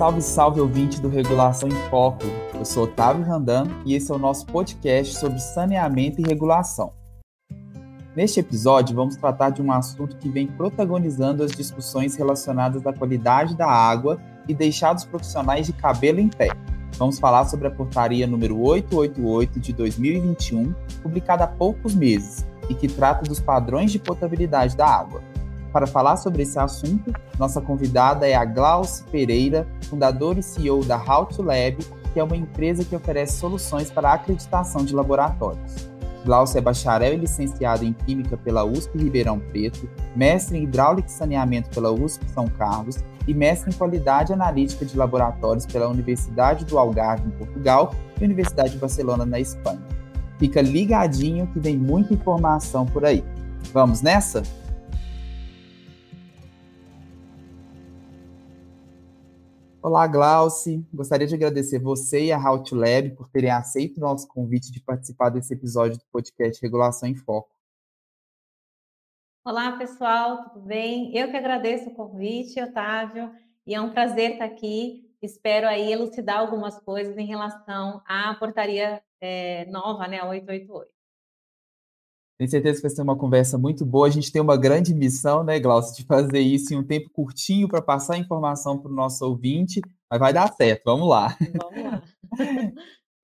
Salve, salve ouvinte do Regulação em Foco. Eu sou Otávio Randan e esse é o nosso podcast sobre saneamento e regulação. Neste episódio, vamos tratar de um assunto que vem protagonizando as discussões relacionadas à qualidade da água e deixar os profissionais de cabelo em pé. Vamos falar sobre a portaria número 888 de 2021, publicada há poucos meses, e que trata dos padrões de potabilidade da água. Para falar sobre esse assunto, nossa convidada é a Glauce Pereira, fundadora e CEO da How to Lab, que é uma empresa que oferece soluções para a acreditação de laboratórios. Glaucio é bacharel e licenciado em Química pela USP Ribeirão Preto, mestre em Hidráulica e Saneamento pela USP São Carlos e mestre em Qualidade Analítica de Laboratórios pela Universidade do Algarve, em Portugal, e Universidade de Barcelona, na Espanha. Fica ligadinho que vem muita informação por aí. Vamos nessa? Olá, Glauci. Gostaria de agradecer você e a to Lab por terem aceito o nosso convite de participar desse episódio do podcast Regulação em Foco. Olá, pessoal, tudo bem? Eu que agradeço o convite, Otávio, e é um prazer estar aqui. Espero aí elucidar algumas coisas em relação à portaria é, nova, né, a 888. Tenho certeza que vai ser uma conversa muito boa. A gente tem uma grande missão, né, Glaucio, de fazer isso em um tempo curtinho para passar informação para o nosso ouvinte, mas vai dar certo. Vamos lá. Vamos lá.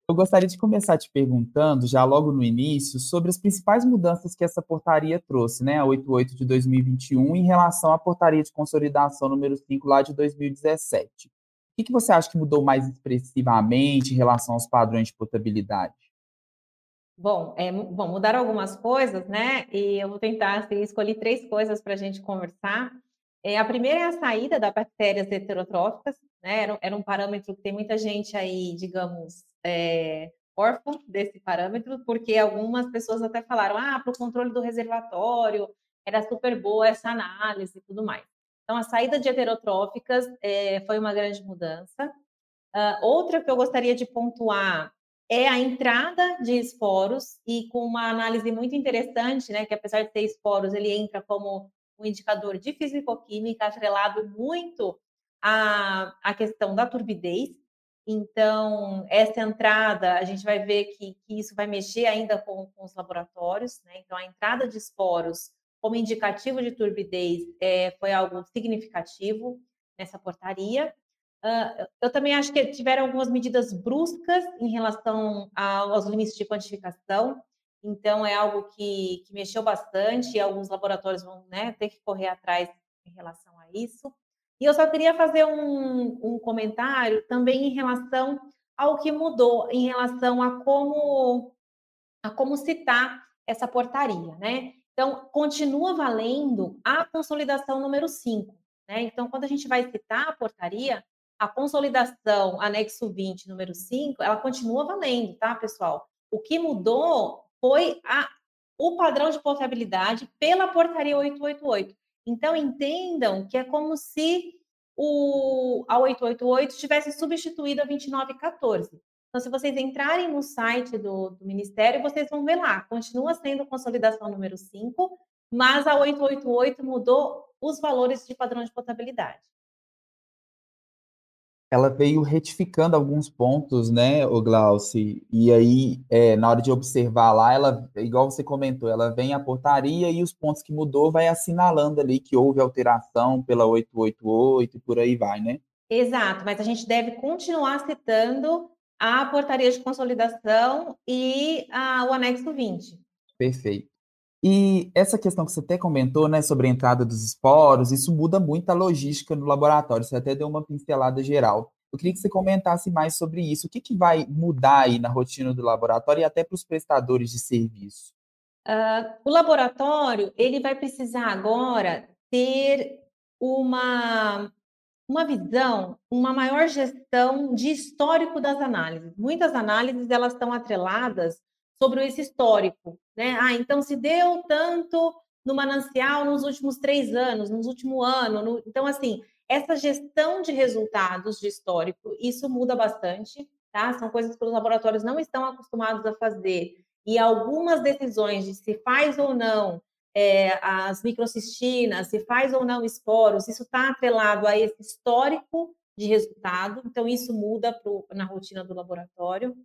Eu gostaria de começar te perguntando, já logo no início, sobre as principais mudanças que essa portaria trouxe, né, a 88 de 2021, em relação à portaria de consolidação número 5 lá de 2017. O que, que você acha que mudou mais expressivamente em relação aos padrões de potabilidade? Bom, é, bom, mudaram algumas coisas, né? E eu vou tentar assim, escolher três coisas para a gente conversar. É, a primeira é a saída das bactérias heterotróficas, né? Era, era, um parâmetro que tem muita gente aí, digamos, é, desse parâmetro, porque algumas pessoas até falaram, ah, para o controle do reservatório era super boa essa análise e tudo mais. Então, a saída de heterotróficas é, foi uma grande mudança. Uh, outra que eu gostaria de pontuar é a entrada de esporos e com uma análise muito interessante, né, que apesar de ter esporos, ele entra como um indicador de fisicoquímica atrelado muito à, à questão da turbidez. Então, essa entrada, a gente vai ver que, que isso vai mexer ainda com, com os laboratórios, né? Então, a entrada de esporos como indicativo de turbidez é, foi algo significativo nessa portaria. Uh, eu também acho que tiveram algumas medidas bruscas em relação aos limites de quantificação, então é algo que, que mexeu bastante e alguns laboratórios vão né, ter que correr atrás em relação a isso. E eu só queria fazer um, um comentário também em relação ao que mudou, em relação a como, a como citar essa portaria, né? Então, continua valendo a consolidação número 5. Né? Então, quando a gente vai citar a portaria, a consolidação anexo 20, número 5, ela continua valendo, tá, pessoal? O que mudou foi a, o padrão de portabilidade pela portaria 888. Então, entendam que é como se o, a 888 tivesse substituído a 2914. Então, se vocês entrarem no site do, do Ministério, vocês vão ver lá, continua sendo consolidação número 5, mas a 888 mudou os valores de padrão de potabilidade ela veio retificando alguns pontos, né, o Glauci, e aí, é, na hora de observar lá, ela, igual você comentou, ela vem a portaria e os pontos que mudou vai assinalando ali que houve alteração pela 888 e por aí vai, né? Exato, mas a gente deve continuar citando a portaria de consolidação e a, o anexo 20. Perfeito. E essa questão que você até comentou, né, sobre a entrada dos esporos, isso muda muito a logística no laboratório. Você até deu uma pincelada geral. Eu queria que você comentasse mais sobre isso. O que, que vai mudar aí na rotina do laboratório e até para os prestadores de serviço? Uh, o laboratório ele vai precisar agora ter uma uma visão, uma maior gestão de histórico das análises. Muitas análises elas estão atreladas sobre esse histórico, né? Ah, então se deu tanto no manancial nos últimos três anos, nos último ano. No... Então, assim, essa gestão de resultados de histórico, isso muda bastante, tá? São coisas que os laboratórios não estão acostumados a fazer. E algumas decisões de se faz ou não é, as microcistinas, se faz ou não esporos, isso está atrelado a esse histórico de resultado, então isso muda pro, na rotina do laboratório.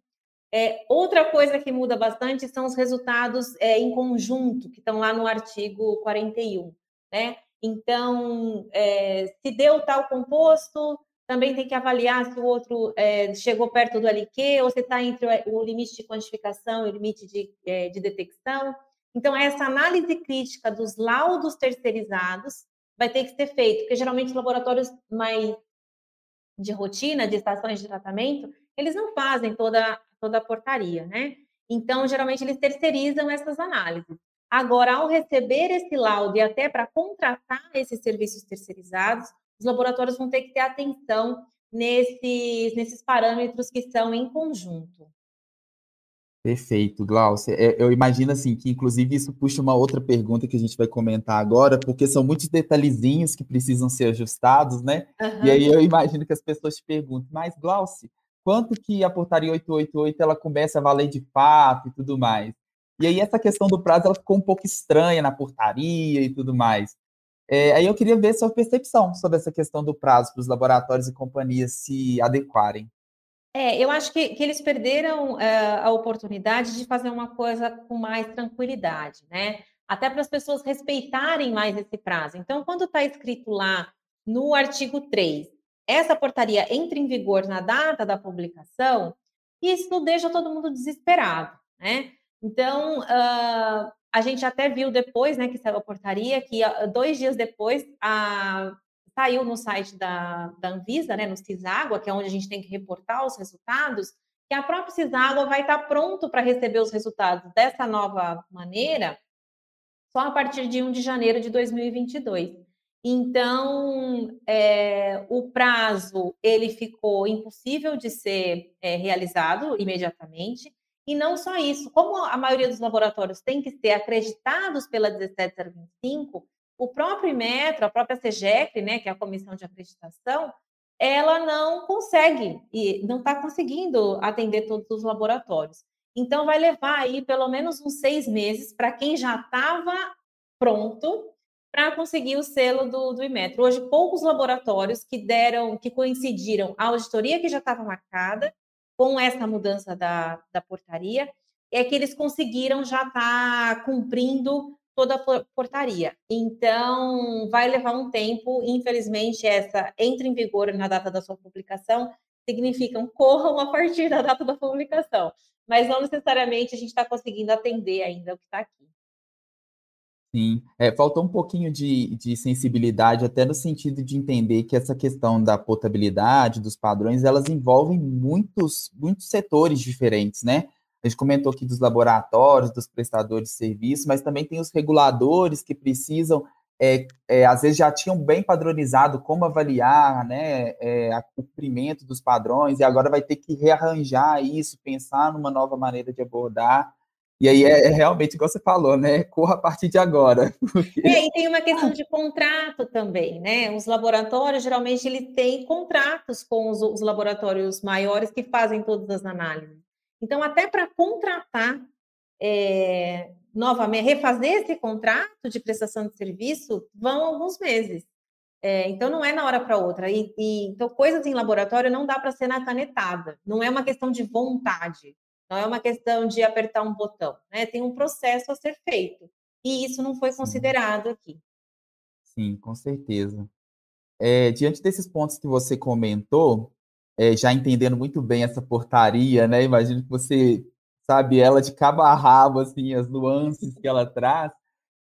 É, outra coisa que muda bastante são os resultados é, em conjunto, que estão lá no artigo 41. Né? Então, é, se deu tal composto, também tem que avaliar se o outro é, chegou perto do LQ ou se está entre o limite de quantificação e o limite de, é, de detecção. Então, essa análise crítica dos laudos terceirizados vai ter que ser feita, porque geralmente os laboratórios mais de rotina, de estações de tratamento, eles não fazem toda, toda a portaria, né? Então, geralmente, eles terceirizam essas análises. Agora, ao receber esse laudo e até para contratar esses serviços terceirizados, os laboratórios vão ter que ter atenção nesses, nesses parâmetros que são em conjunto. Perfeito, Glaucia. É, eu imagino assim que, inclusive, isso puxa uma outra pergunta que a gente vai comentar agora, porque são muitos detalhezinhos que precisam ser ajustados, né? Uhum. E aí eu imagino que as pessoas te perguntam, mas Glaucia, quanto que a portaria 888 ela começa a valer de fato e tudo mais? E aí essa questão do prazo ela ficou um pouco estranha na portaria e tudo mais. É, aí eu queria ver sua percepção sobre essa questão do prazo para os laboratórios e companhias se adequarem. É, eu acho que, que eles perderam uh, a oportunidade de fazer uma coisa com mais tranquilidade, né? Até para as pessoas respeitarem mais esse prazo. Então, quando está escrito lá no artigo 3, essa portaria entra em vigor na data da publicação, isso deixa todo mundo desesperado, né? Então, uh, a gente até viu depois, né, que saiu a portaria, que uh, dois dias depois a, saiu no site da, da Anvisa, né, no Ciságua, que é onde a gente tem que reportar os resultados, que a própria Ciságua vai estar pronto para receber os resultados dessa nova maneira só a partir de 1 de janeiro de 2022. Então, é, o prazo ele ficou impossível de ser é, realizado imediatamente. E não só isso, como a maioria dos laboratórios tem que ser acreditados pela 17025, o próprio Metro, a própria CEGEC, né, que é a comissão de acreditação, ela não consegue e não está conseguindo atender todos os laboratórios. Então, vai levar aí pelo menos uns seis meses para quem já estava pronto para conseguir o selo do, do Imetro. Hoje, poucos laboratórios que deram, que coincidiram a auditoria que já estava marcada com essa mudança da, da portaria, é que eles conseguiram já estar tá cumprindo toda a portaria. Então, vai levar um tempo, infelizmente, essa entra em vigor na data da sua publicação, significam corram a partir da data da publicação, mas não necessariamente a gente está conseguindo atender ainda o que está aqui. Sim, é, faltou um pouquinho de, de sensibilidade, até no sentido de entender que essa questão da potabilidade, dos padrões, elas envolvem muitos, muitos setores diferentes, né? A gente comentou aqui dos laboratórios, dos prestadores de serviço, mas também tem os reguladores que precisam, é, é, às vezes já tinham bem padronizado como avaliar né, é, o cumprimento dos padrões, e agora vai ter que rearranjar isso, pensar numa nova maneira de abordar. E aí é, é realmente igual você falou, né? Corra a partir de agora. Porque... É, e tem uma questão de contrato também, né? Os laboratórios, geralmente, eles têm contratos com os, os laboratórios maiores que fazem todas as análises. Então, até para contratar é, novamente, refazer esse contrato de prestação de serviço, vão alguns meses. É, então, não é na hora para outra. E, e, então, coisas em laboratório não dá para ser na canetada. Não é uma questão de vontade. Não é uma questão de apertar um botão. Né? Tem um processo a ser feito. E isso não foi Sim. considerado aqui. Sim, com certeza. É, diante desses pontos que você comentou, é, já entendendo muito bem essa portaria, né? Imagino que você sabe ela de cabo a rabo, assim, as nuances que ela traz.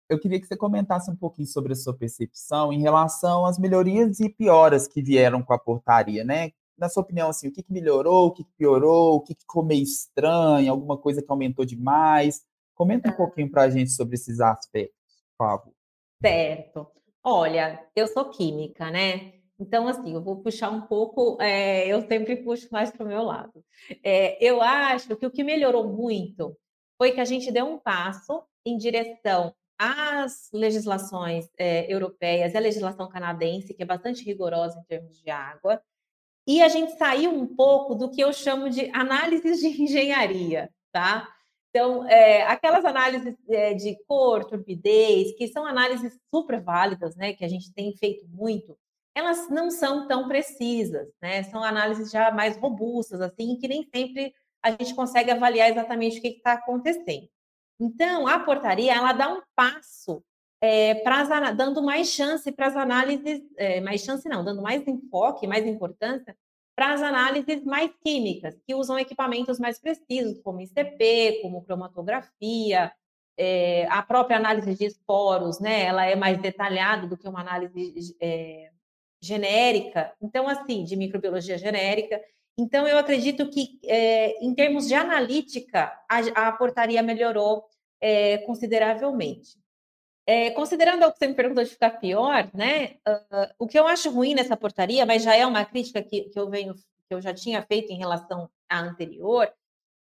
Eu queria que você comentasse um pouquinho sobre a sua percepção em relação às melhorias e pioras que vieram com a portaria, né? Na sua opinião, assim, o que, que melhorou, o que, que piorou, o que, que ficou meio estranho, alguma coisa que aumentou demais? Comenta um pouquinho para a gente sobre esses aspectos, por favor. Certo. Olha, eu sou química, né? Então, assim, eu vou puxar um pouco, é, eu sempre puxo mais para o meu lado. É, eu acho que o que melhorou muito foi que a gente deu um passo em direção às legislações é, europeias e a legislação canadense, que é bastante rigorosa em termos de água, e a gente saiu um pouco do que eu chamo de análises de engenharia, tá? Então, é, aquelas análises é, de cor, turbidez, que são análises super válidas, né, que a gente tem feito muito, elas não são tão precisas, né? São análises já mais robustas, assim, que nem sempre a gente consegue avaliar exatamente o que está acontecendo. Então, a portaria, ela dá um passo é, pra, dando mais chance para as análises, é, mais chance não, dando mais enfoque, mais importância para as análises mais químicas, que usam equipamentos mais precisos, como ICP, como cromatografia, é, a própria análise de esporos, né, ela é mais detalhada do que uma análise é, genérica, então, assim, de microbiologia genérica. Então, eu acredito que, é, em termos de analítica, a, a portaria melhorou é, consideravelmente. É, considerando o que você me perguntou de ficar pior, né? Uh, o que eu acho ruim nessa portaria, mas já é uma crítica que, que eu venho, que eu já tinha feito em relação à anterior,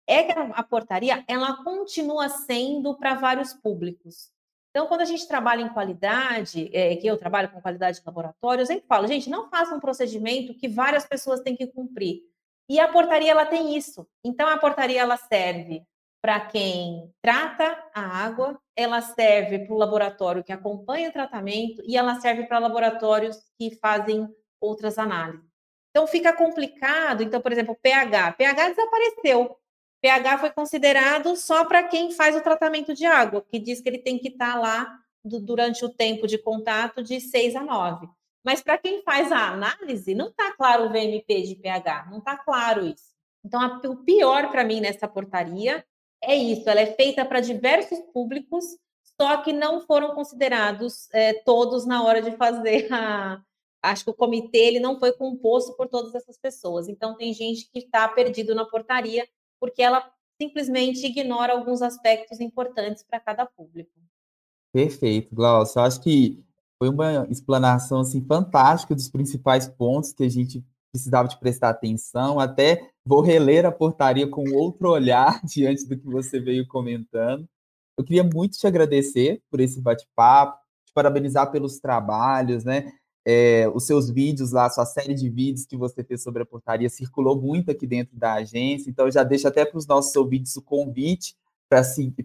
é que a, portaria ela continua sendo para vários públicos. Então, quando a gente trabalha em qualidade, é, que eu trabalho com qualidade de laboratório, eu sempre falo, gente, não faça um procedimento que várias pessoas têm que cumprir. E a portaria ela tem isso. Então, a portaria ela serve para quem trata a água, ela serve para o laboratório que acompanha o tratamento e ela serve para laboratórios que fazem outras análises. Então fica complicado. Então, por exemplo, pH. pH desapareceu. pH foi considerado só para quem faz o tratamento de água, que diz que ele tem que estar tá lá do, durante o tempo de contato de 6 a 9. Mas para quem faz a análise, não está claro o VMP de pH, não está claro isso. Então, a, o pior para mim nessa portaria é isso, ela é feita para diversos públicos, só que não foram considerados é, todos na hora de fazer a. Acho que o comitê ele não foi composto por todas essas pessoas. Então, tem gente que está perdido na portaria porque ela simplesmente ignora alguns aspectos importantes para cada público. Perfeito, Glaucio. Eu acho que foi uma explanação assim, fantástica dos principais pontos que a gente precisava de prestar atenção. Até vou reler a portaria com outro olhar diante do que você veio comentando. Eu queria muito te agradecer por esse bate-papo, te parabenizar pelos trabalhos, né? É, os seus vídeos lá, sua série de vídeos que você fez sobre a portaria circulou muito aqui dentro da agência, então já deixo até para os nossos ouvintes o convite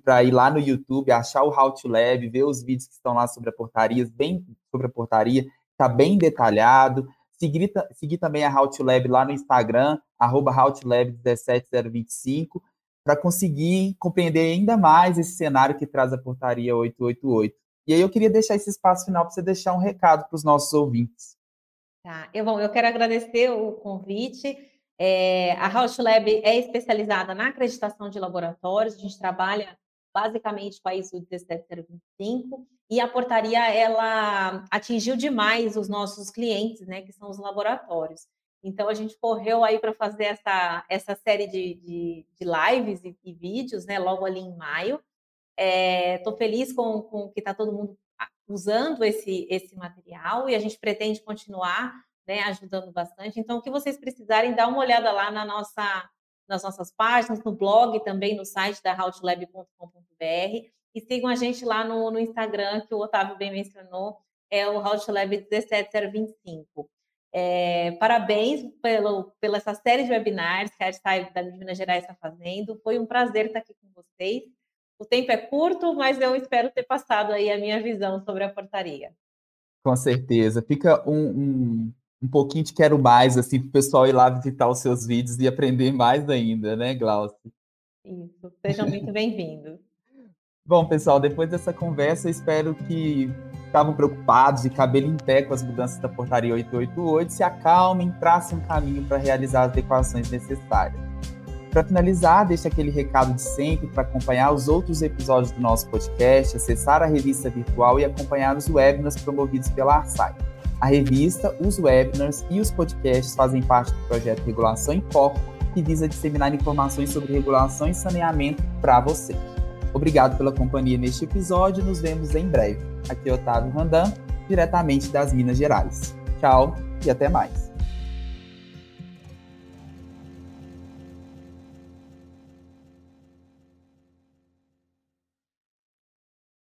para ir lá no YouTube, achar o How to Lab, ver os vídeos que estão lá sobre a portaria, bem sobre a portaria, está bem detalhado. Seguir, seguir também a Lab lá no Instagram, arroba 17025, para conseguir compreender ainda mais esse cenário que traz a portaria 888. E aí eu queria deixar esse espaço final para você deixar um recado para os nossos ouvintes. Tá, eu, bom, eu quero agradecer o convite. É, a Lab é especializada na acreditação de laboratórios, a gente trabalha basicamente com a ISO 17025, e a portaria ela atingiu demais os nossos clientes, né, que são os laboratórios. Então a gente correu aí para fazer essa, essa série de, de, de lives e, e, vídeos, né, logo ali em maio. Estou é, feliz com, com que está todo mundo usando esse, esse material e a gente pretende continuar né, ajudando bastante. Então, o que vocês precisarem, dá uma olhada lá na nossa nas nossas páginas, no blog, também no site da houtlab.com.br e sigam a gente lá no, no, Instagram, que o Otávio bem mencionou, é o Houtlab 17025. É, parabéns pelo, pela essa série de webinars que a Artstyle da Minas Gerais está fazendo. Foi um prazer estar aqui com vocês. O tempo é curto, mas eu espero ter passado aí a minha visão sobre a portaria. Com certeza. Fica um, um um pouquinho de quero mais, assim, para o pessoal ir lá visitar os seus vídeos e aprender mais ainda, né, Glaucio? Isso, sejam muito bem-vindos. Bom, pessoal, depois dessa conversa, espero que estavam preocupados de cabelo em pé com as mudanças da portaria 888 se acalmem, tracem um caminho para realizar as adequações necessárias. Para finalizar, deixe aquele recado de sempre para acompanhar os outros episódios do nosso podcast, acessar a revista virtual e acompanhar os webinars promovidos pela Arsai. A revista, os webinars e os podcasts fazem parte do projeto Regulação em Foco, que visa disseminar informações sobre regulação e saneamento para você. Obrigado pela companhia neste episódio, nos vemos em breve. Aqui é Otávio Randan, diretamente das Minas Gerais. Tchau e até mais.